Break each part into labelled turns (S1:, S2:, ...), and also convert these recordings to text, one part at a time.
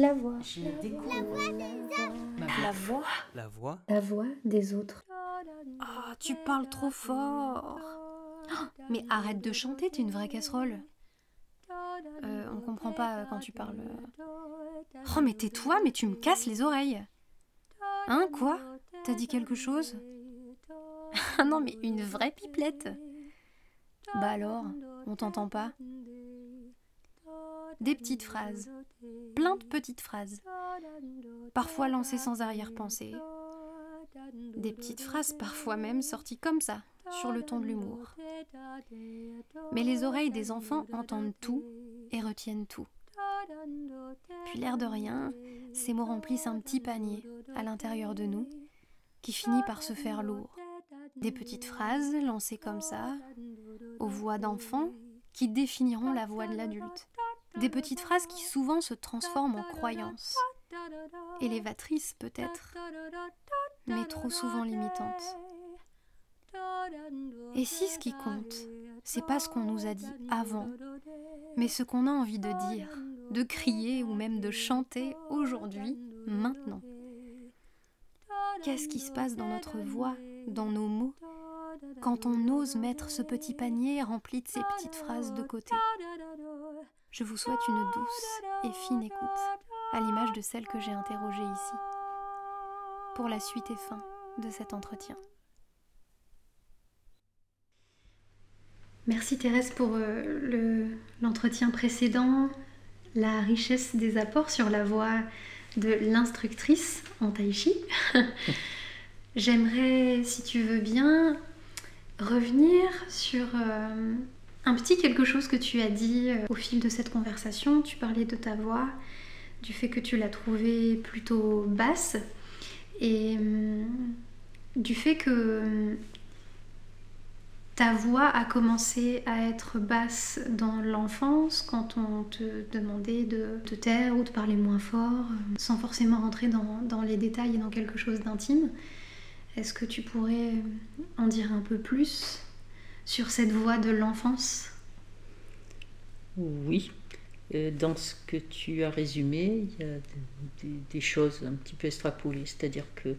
S1: La voix.
S2: Je découvre
S1: La voix
S3: La voix
S4: La voix
S1: La voix des autres.
S3: Ah, tu parles trop fort. Oh, mais arrête de chanter, t'es une vraie casserole. Euh, on comprend pas quand tu parles. Oh, mais tais-toi, mais tu me casses les oreilles. Hein, quoi? T'as dit quelque chose? Ah non, mais une vraie pipelette. Bah alors, on t'entend pas? Des petites phrases. Plein de petites phrases. Parfois lancées sans arrière-pensée. Des petites phrases parfois même sorties comme ça, sur le ton de l'humour. Mais les oreilles des enfants entendent tout et retiennent tout. Puis l'air de rien, ces mots remplissent un petit panier à l'intérieur de nous qui finit par se faire lourd. Des petites phrases lancées comme ça, aux voix d'enfants qui définiront la voix de l'adulte. Des petites phrases qui souvent se transforment en croyances. Élévatrices peut-être, mais trop souvent limitantes. Et si ce qui compte, c'est pas ce qu'on nous a dit avant, mais ce qu'on a envie de dire, de crier ou même de chanter aujourd'hui, maintenant. Qu'est-ce qui se passe dans notre voix, dans nos mots, quand on ose mettre ce petit panier rempli de ces petites phrases de côté? Je vous souhaite une douce et fine écoute, à l'image de celle que j'ai interrogée ici, pour la suite et fin de cet entretien.
S1: Merci Thérèse pour euh, l'entretien précédent, la richesse des apports sur la voix de l'instructrice en tai chi. J'aimerais, si tu veux bien, revenir sur euh, un petit quelque chose que tu as dit euh, au fil de cette conversation. Tu parlais de ta voix, du fait que tu l'as trouvée plutôt basse et euh, du fait que ta voix a commencé à être basse dans l'enfance quand on te demandait de te taire ou de parler moins fort, sans forcément rentrer dans, dans les détails et dans quelque chose d'intime. Est-ce que tu pourrais en dire un peu plus? Sur cette voix de l'enfance?
S2: Oui. Euh, Dans ce que tu as résumé, il y a des, choses un petit peu extrapolées. C'est-à-dire que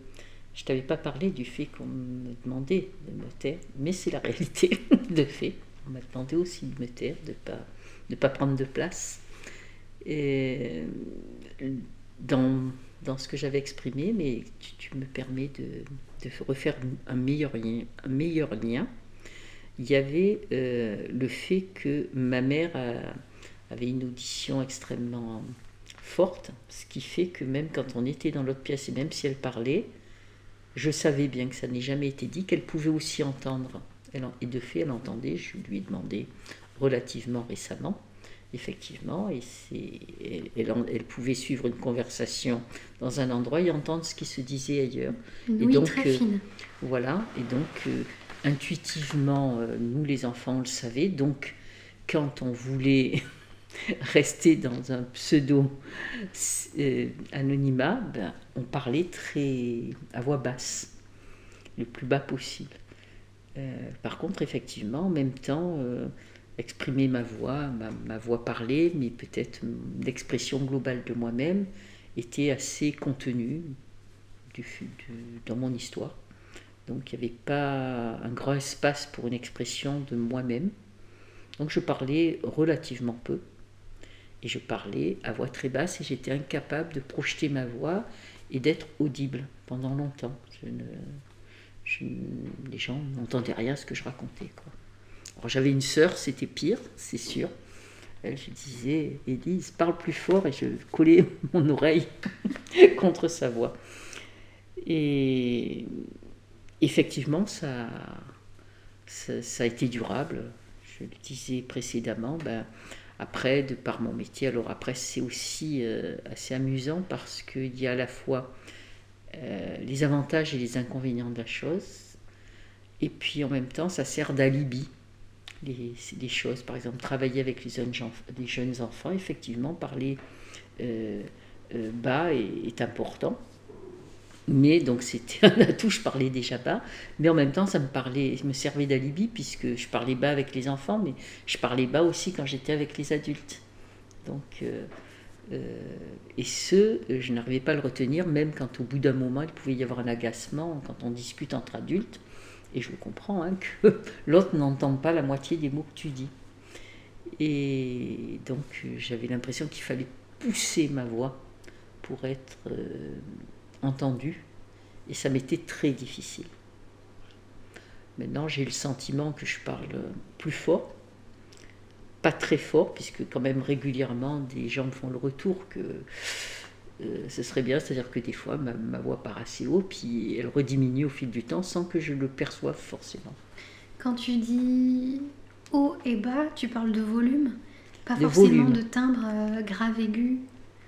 S2: je t'avais pas parlé du fait qu'on me demandait de me taire, mais c'est la réalité de fait. On m'a demandé aussi de me taire, de de pas prendre de place. Et dans, ce que j'avais exprimé, mais tu, me permets de, refaire. Un meilleur lien. Il y avait euh, le fait que ma mère a, avait une audition extrêmement forte, ce qui fait que même quand on était dans l'autre pièce et même si elle parlait, je savais bien que ça n'ait jamais été dit, qu'elle pouvait aussi entendre. Elle, et de fait, elle entendait, je lui ai demandé relativement récemment, effectivement, et elle, elle, elle, pouvait suivre une conversation dans un endroit et entendre ce qui se disait ailleurs.
S1: Une
S2: et
S1: oui
S2: donc,
S1: très fine.
S2: Euh, voilà, et donc, euh, intuitivement, euh, nous les enfants, on le savait, donc quand on voulait rester dans un pseudo euh, ben, on parlait très à voix basse, le plus bas possible. Euh, par contre, effectivement, en même temps, exprimer ma voix, ma, voix parlée, mais peut-être l'expression globale de moi-même, était assez contenue dans mon histoire. Donc il n'y avait pas un grand espace pour une expression de moi-même. Donc je parlais relativement peu et je parlais à voix très basse et j'étais incapable de projeter ma voix et d'être audible pendant longtemps. Les gens n'entendaient rien ce que je racontais. Quoi. Alors j'avais une sœur, c'était pire, c'est sûr. Elle, je disais, Élise, parle plus fort et je collais mon oreille contre sa voix. Et effectivement, ça, a été durable. Je le disais précédemment, ben, après, de par mon métier, alors après, c'est aussi euh, assez amusant parce qu'il y a à la fois euh, les avantages et les inconvénients de la chose, et puis en même temps, ça sert d'alibi. Les, choses, par exemple, travailler avec les jeunes, enfants, effectivement, parler euh, bas est important mais donc c'était un atout, je parlais déjà bas, mais en même temps ça me parlait, me servait d'alibi puisque je parlais bas avec les enfants, mais je parlais bas aussi quand j'étais avec les adultes. Donc euh, et ce, je n'arrivais pas à le retenir, même quand au bout d'un moment, il pouvait y avoir un agacement quand on discute entre adultes. Et je comprends, hein, que l'autre n'entend pas la moitié des mots que tu dis. Et donc j'avais l'impression qu'il fallait pousser ma voix pour être euh, entendue. Et ça m'était très difficile. Maintenant, j'ai le sentiment que je parle plus fort. Pas très fort, puisque quand même régulièrement des gens me font le retour que euh, ce serait bien, c'est-à-dire que des fois ma, ma, voix part assez haut, puis elle rediminue au fil du temps sans que je le perçoive forcément.
S1: Quand tu dis haut et bas, tu parles de volume, pas forcément de timbre euh, grave aigu?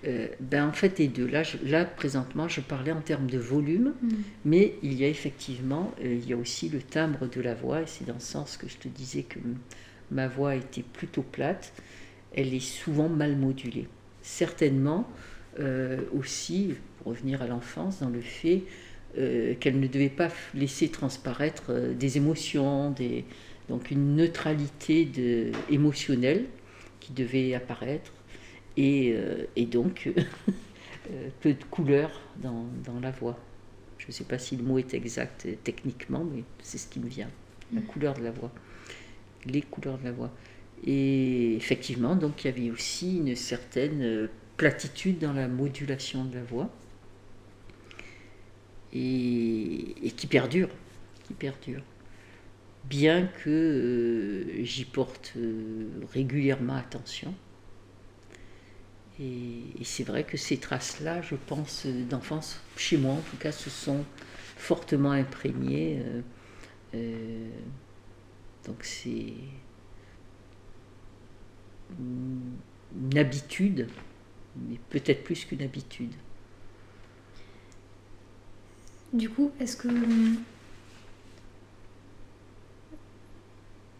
S2: Euh, ben en fait, les deux. Là, là, présentement, je parlais en termes de volume, mm. mais il y a effectivement, euh, il y a aussi le timbre de la voix, et c'est dans ce sens que je te disais que ma voix était plutôt plate. Elle est souvent mal modulée. Certainement aussi, pour revenir à l'enfance, dans le fait qu'elle ne devait pas laisser transparaître des émotions, des, donc une neutralité de, émotionnelle qui devait apparaître et, euh, et donc euh, peu de couleur dans, dans la voix. Je ne sais pas si le mot est exact techniquement, mais c'est ce qui me vient, la mm. couleur de la voix, les couleurs de la voix. Et effectivement, donc il y avait aussi une certaine platitude dans la modulation de la voix et, et qui perdure, qui perdure bien que euh, j'y porte euh, régulièrement attention. Et, c'est vrai que ces traces-là, je pense, d'enfance, chez moi en tout cas, se sont fortement imprégnées. Euh, donc c'est une habitude, mais peut-être plus qu'une habitude.
S1: Du coup, est-ce que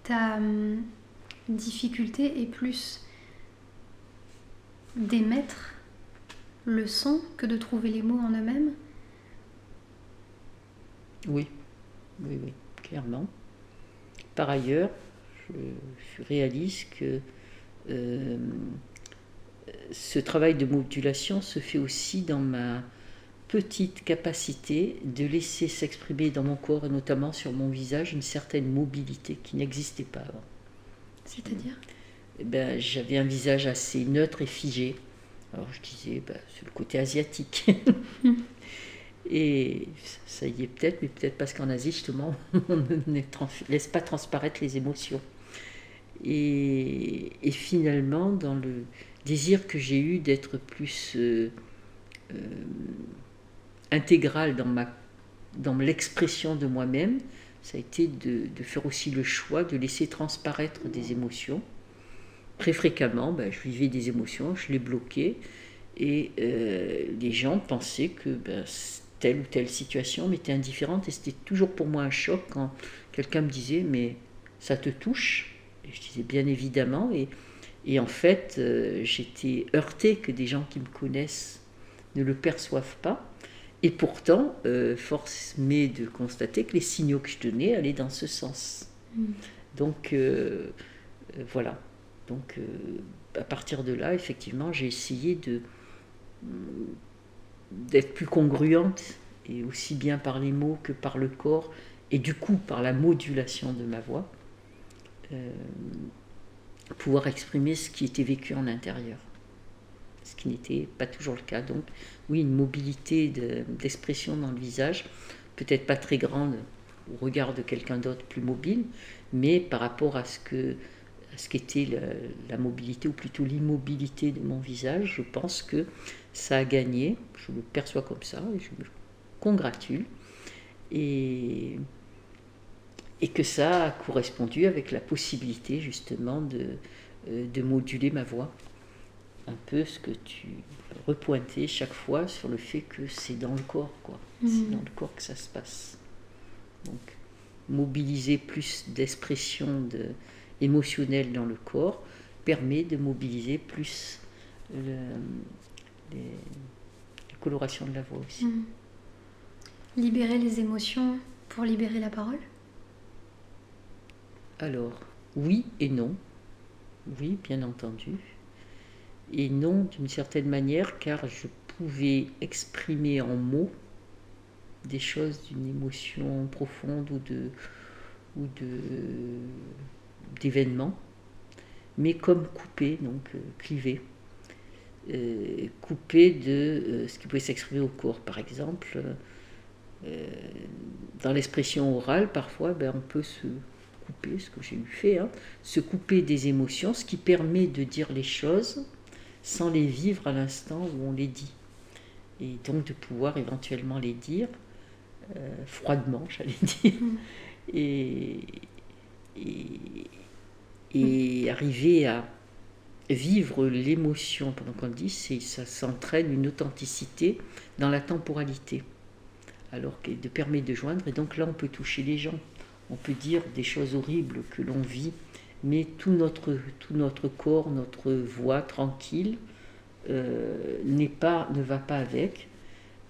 S1: ta hum, difficulté est plus d'émettre le son que de trouver les mots en eux-mêmes?
S2: Oui, oui, oui, clairement. Par ailleurs, je, réalise que euh, ce travail de modulation se fait aussi dans ma petite capacité de laisser s'exprimer dans mon corps et notamment sur mon visage une certaine mobilité qui n'existait pas avant.
S1: C'est-à-dire?
S2: Eh ben, J'avais un visage assez neutre et figé. Alors je disais, ben, c'est le côté asiatique. et ça y est peut-être, mais peut-être parce qu'en Asie, justement, on ne laisse pas transparaître les émotions. Et, et finalement, dans le désir que j'ai eu d'être plus... Euh, euh, intégrale dans, ma, dans l'expression de moi-même, ça a été de, faire aussi le choix de laisser transparaître des émotions. Très fréquemment, ben, je vivais des émotions, je les bloquais, et euh, les gens pensaient que ben, telle ou telle situation m'était indifférente, et c'était toujours pour moi un choc quand quelqu'un me disait mais ça te touche? Et Je disais bien évidemment, et, et en fait euh, j'étais heurtée que des gens qui me connaissent ne le perçoivent pas. Et pourtant, euh, force m'est de constater que les signaux que je donnais allaient dans ce sens. Mm. Donc voilà. Donc à partir de là, effectivement, j'ai essayé de d'être plus congruente et aussi bien par les mots que par le corps et du coup par la modulation de ma voix, pouvoir exprimer ce qui était vécu en intérieur ce qui n'était pas toujours le cas. Donc oui, une mobilité d'expression dans le visage, peut-être pas très grande au regard de quelqu'un d'autre plus mobile, mais par rapport à ce que ce qu'était la, mobilité, ou plutôt l'immobilité de mon visage, je pense que ça a gagné, je le perçois comme ça, et je me congratule, et, et que ça a correspondu avec la possibilité justement de, euh, de moduler ma voix un peu ce que tu repointais chaque fois sur le fait que c'est dans le corps, quoi. C'est mhm. dans le corps que ça se passe. Donc, mobiliser plus d'expression de, émotionnelle dans le corps permet de mobiliser plus le, les, la coloration de la voix aussi. Mhm.
S1: Libérer les émotions pour libérer la parole?
S2: Alors, oui et non. Oui, bien entendu. et non d'une certaine manière, car je pouvais exprimer en mots des choses d'une émotion profonde ou de ou de d'événements, mais comme coupé, donc euh, clivé, euh, coupé de euh, ce qui pouvait s'exprimer au corps, par exemple. dans l'expression orale, parfois, ben, on peut se couper, ce que j'ai eu fait, hein, se couper des émotions, ce qui permet de dire les choses sans les vivre à l'instant où on les dit. Et donc de pouvoir éventuellement les dire froidement, j'allais dire. Mm. Et, arriver à vivre l'émotion pendant qu'on le dit, ça s'entraîne une authenticité dans la temporalité. Alors que de permettre de joindre, et donc là on peut toucher les gens, on peut dire des choses horribles que l'on vit, mais tout notre, tout notre corps, notre voix tranquille euh, pas, ne va pas avec.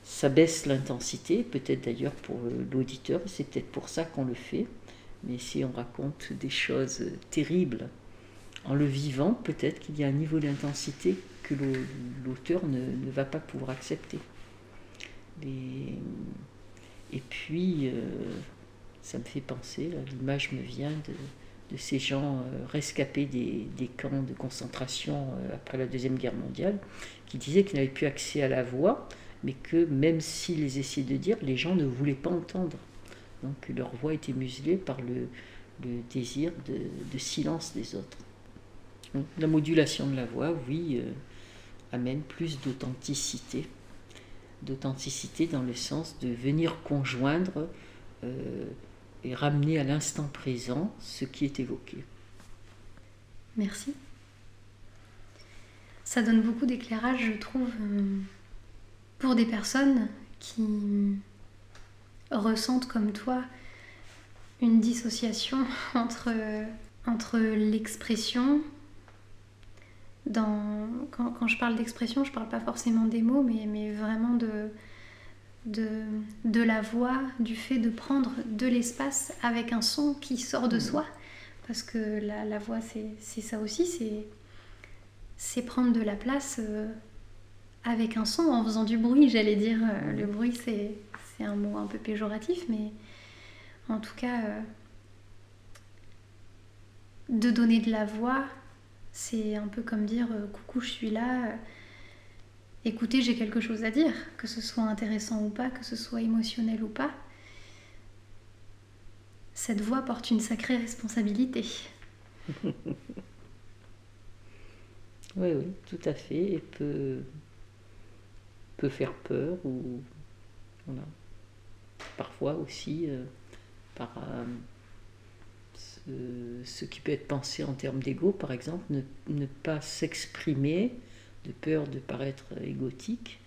S2: Ça baisse l'intensité, peut-être d'ailleurs pour l'auditeur, c'est peut-être pour ça qu'on le fait. Mais si on raconte des choses terribles en le vivant, peut-être qu'il y a un niveau d'intensité que l'auteur ne, va pas pouvoir accepter. Et, puis, euh, ça me fait penser, l'image me vient de, ces gens euh, rescapés des, camps de concentration euh, après la Deuxième Guerre mondiale, qui disaient qu'ils n'avaient plus accès à la voix, mais que même s'ils essayaient de dire, les gens ne voulaient pas entendre. Donc leur voix était muselée par le, désir de, silence des autres. la modulation de la voix, oui, euh, amène plus d'authenticité. D'authenticité dans le sens de venir conjoindre euh, et ramener à l'instant présent ce qui est évoqué.
S1: Merci. Ça donne beaucoup d'éclairage, je trouve, euh, pour des personnes qui ressentent comme toi une dissociation entre, entre l'expression. Dans, quand, quand, je parle d'expression, je parle pas forcément des mots, mais, mais vraiment de, de, de, la voix, du fait de prendre de l'espace avec un son qui sort de mmh. soi. Parce que la, la voix, c'est ça aussi, c'est prendre de la place euh, avec un son en faisant du bruit, j'allais dire. Euh, le bruit, c'est c'est un mot un peu péjoratif, mais en tout cas, euh, de donner de la voix, c'est un peu comme dire euh, coucou, je suis là. Euh, écoutez, j'ai quelque chose à dire, que ce soit intéressant ou pas, que ce soit émotionnel ou pas. Cette voix porte une sacrée responsabilité.
S2: oui, oui, tout à fait, et peut, peut faire peur ou voilà parfois aussi euh, par euh, ce, qui peut être pensé en termes d'ego, par exemple, ne, pas s'exprimer de peur de paraître égotique,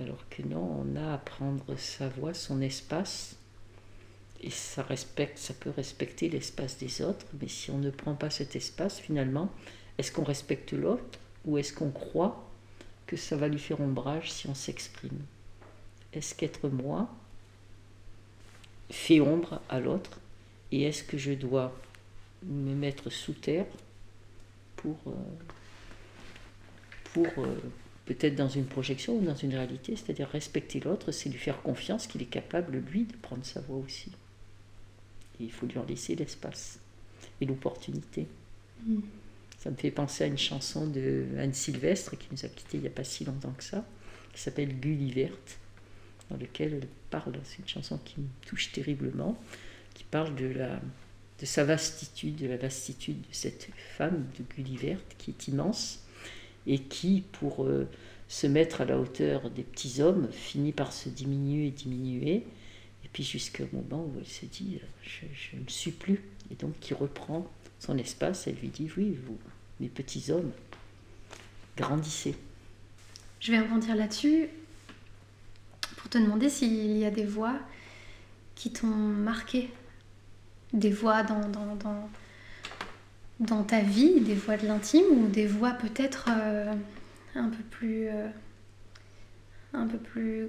S2: alors que non, on a à prendre sa voix, son espace, et ça, respecte, ça peut respecter l'espace des autres, mais si on ne prend pas cet espace, finalement, est-ce qu'on respecte l'autre ou est-ce qu'on croit que ça va lui faire ombrage si on s'exprime? Est-ce qu'être moi fait ombre à l'autre et est-ce que je dois me mettre sous terre pour, euh, pour euh, peut-être dans une projection ou dans une réalité, c'est-à-dire respecter l'autre, c'est lui faire confiance qu'il est capable, lui, de prendre sa voix aussi. Et il faut lui en laisser l'espace et l'opportunité. Mm. Ça me fait penser à une chanson de Anne Sylvestre qui nous a quittés il n'y a pas si longtemps que ça, qui s'appelle Gulliverte dans lequel elle parle, c'est une chanson qui me touche terriblement, qui parle de, la, de sa vastitude, de la vastitude de cette femme de Gulliver qui est immense et qui, pour euh, se mettre à la hauteur des petits hommes, finit par se diminuer et diminuer, et puis jusqu'au moment où elle se dit je, je, ne suis plus, et donc qui reprend son espace, elle lui dit oui, vous, mes petits hommes, grandissez.
S1: Je vais rebondir là-dessus pour te demander s'il y a des voix qui t'ont marqué, des voix dans, dans, dans, ta vie, des voix de l'intime ou des voix peut-être euh, un peu plus euh, un peu plus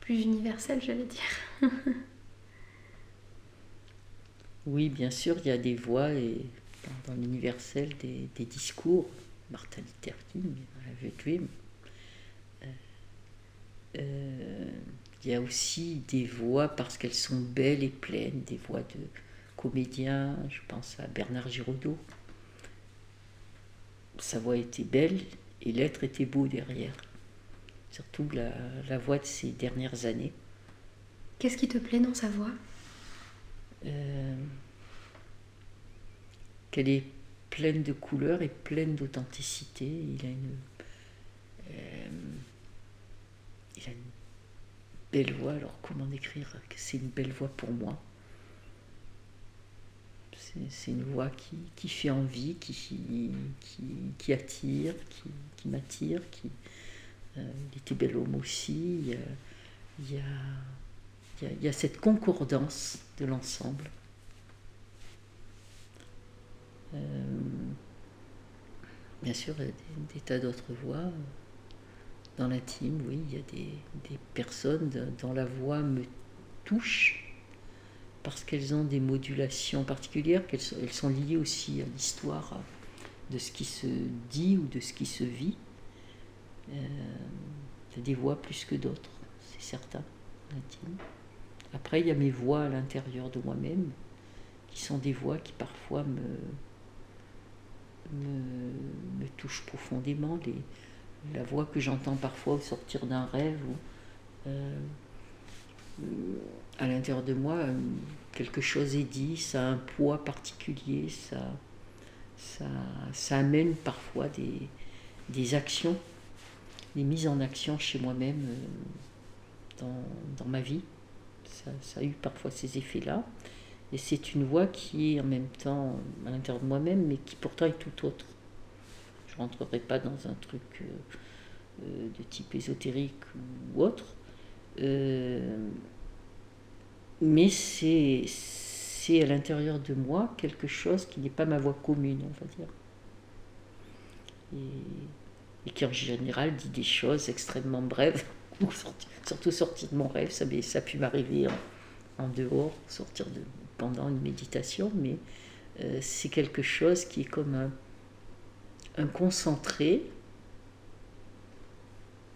S1: plus universelles, j'allais dire.
S2: oui, bien sûr, il y a des voix et dans, l'universel des, des, discours Martin Luther King avait. Il y a aussi des voix parce qu'elles sont belles et pleines, des voix de comédiens, je pense à Bernard Giraudot. Sa voix était belle et l'être était beau derrière. Surtout la, la, voix de ces dernières années.
S1: Qu'est-ce qui te plaît dans sa voix?
S2: Euh, Qu'elle est pleine de couleurs et pleine d'authenticité. Il a une. Euh, il a une belle voix. Alors, comment décrire que c'est une belle voix pour moi? C'est une voix qui, qui, fait envie, qui, qui, qui attire, qui, m'attire. Qui, euh, il était bel homme aussi. Il y a, il y cette concordance de l'ensemble. Euh, bien sûr, il y a des tas d'autres voix dans l'intime, oui, il y a des, personnes dont la voix me touche parce qu'elles ont des modulations particulières, qu'elles sont, elles sont liées aussi à l'histoire de ce qui se dit ou de ce qui se vit. Il y a des voix plus que d'autres, c'est certain, l'intime. Après, il y a mes voix à l'intérieur de moi-même, qui sont des voix qui parfois me, touchent profondément. La voix que j'entends parfois au sortir d'un rêve ou euh, à l'intérieur de moi, quelque chose est dit, ça a un poids particulier, ça, ça, amène parfois des, actions, des mises en action chez moi-même euh, dans, dans, ma vie. Ça, ça, a eu parfois ces effets-là. Et c'est une voix qui est en même temps à l'intérieur de moi-même, mais qui pourtant est tout autre je rentrerai pas dans un truc euh, euh, de type ésotérique ou autre. Euh, mais c'est, à l'intérieur de moi quelque chose qui n'est pas ma voix commune, on va dire. Et, qui en général dit des choses extrêmement brèves, surtout sortir de mon rêve, ça, ça a pu m'arriver en, dehors, sortir de, pendant une méditation, mais c'est quelque chose qui est comme un un concentré,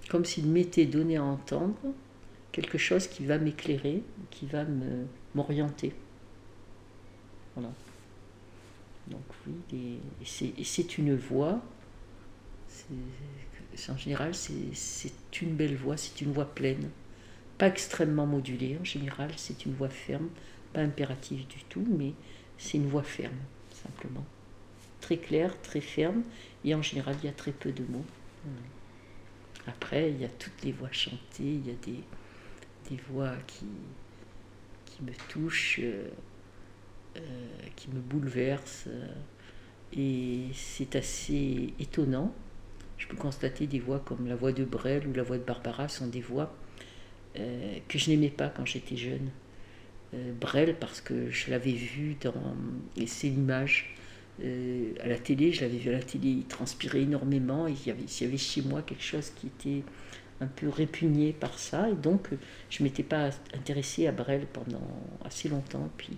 S2: comme s'il m'était donné à entendre quelque chose qui va m'éclairer, qui va m'orienter. Voilà. Donc oui, c'est une voix, en général c'est une belle voix, c'est une voix pleine, pas extrêmement modulée, en général c'est une voix ferme, pas impérative du tout, mais c'est une voix ferme, simplement. Très claire, très ferme, et en général, il y a très peu de mots. Après, il y a toutes les voix chantées, il y a des, des voix qui, qui me touchent, euh, euh, qui me bouleversent. Euh, et c'est assez étonnant. Je peux constater des voix comme la voix de Brel ou la voix de Barbara sont des voix que je n'aimais pas quand j'étais jeune. Brel parce que je l'avais vu dans... Et c'est l'image euh, à la télé, je l'avais vu à la télé, il transpirait énormément, il y, avait, il y avait chez moi quelque chose qui était un peu répugné par ça, et donc je ne m'étais pas intéressée à Brel pendant assez longtemps, puis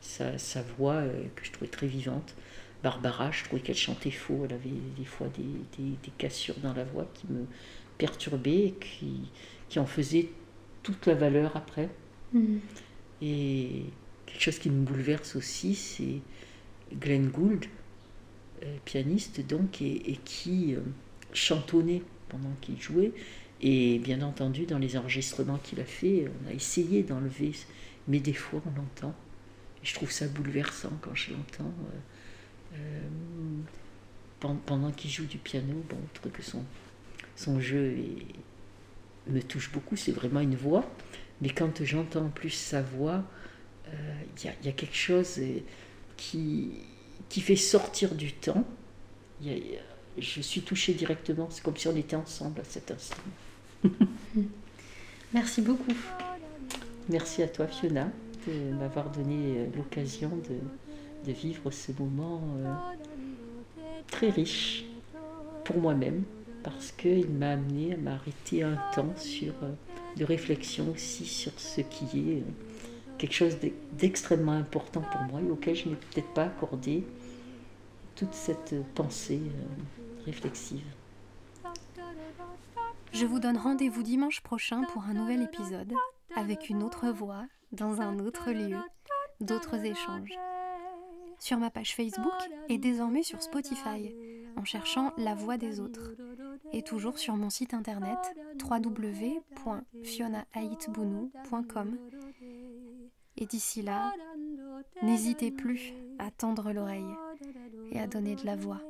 S2: sa, sa voix euh, que je trouvais très vivante. Barbara, je trouvais qu'elle chantait faux, elle avait des fois des, des, des, cassures dans la voix qui me perturbaient et qui, qui en faisaient toute la valeur après. Mmh. Et quelque chose qui me bouleverse aussi, c'est Glenn Gould, euh, pianiste donc, et, qui euh, chantonnait pendant qu'il jouait. Et bien entendu, dans les enregistrements qu'il a fait, on a essayé d'enlever, mais des fois on l'entend. Je trouve ça bouleversant quand je l'entends. Euh, pendant qu'il joue du piano, bon, autre que son, son jeu me touche beaucoup, c'est vraiment une voix. Mais quand j'entends en plus sa voix, il y, y, a quelque chose qui, qui fait sortir du temps. Je suis touchée directement, c'est comme si on était ensemble à cet instant.
S1: Merci beaucoup.
S2: Merci à toi Fiona de m'avoir donné euh, l'occasion de, de, vivre ce moment euh, très riche pour moi-même parce qu'il m'a amené à m'arrêter un temps sur, euh, de réflexion aussi sur ce qui est quelque chose d'extrêmement important pour moi et auquel je n'ai peut-être pas accordé toute cette pensée réflexive.
S1: Je vous donne rendez-vous dimanche prochain pour un nouvel épisode, avec une autre voix, dans un autre lieu, d'autres échanges. Sur ma page Facebook et désormais sur Spotify, en cherchant La Voix des autres. Et toujours sur mon site internet www.fionahaitbounou.com. Et d'ici là, n'hésitez plus à tendre l'oreille et à donner de la voix.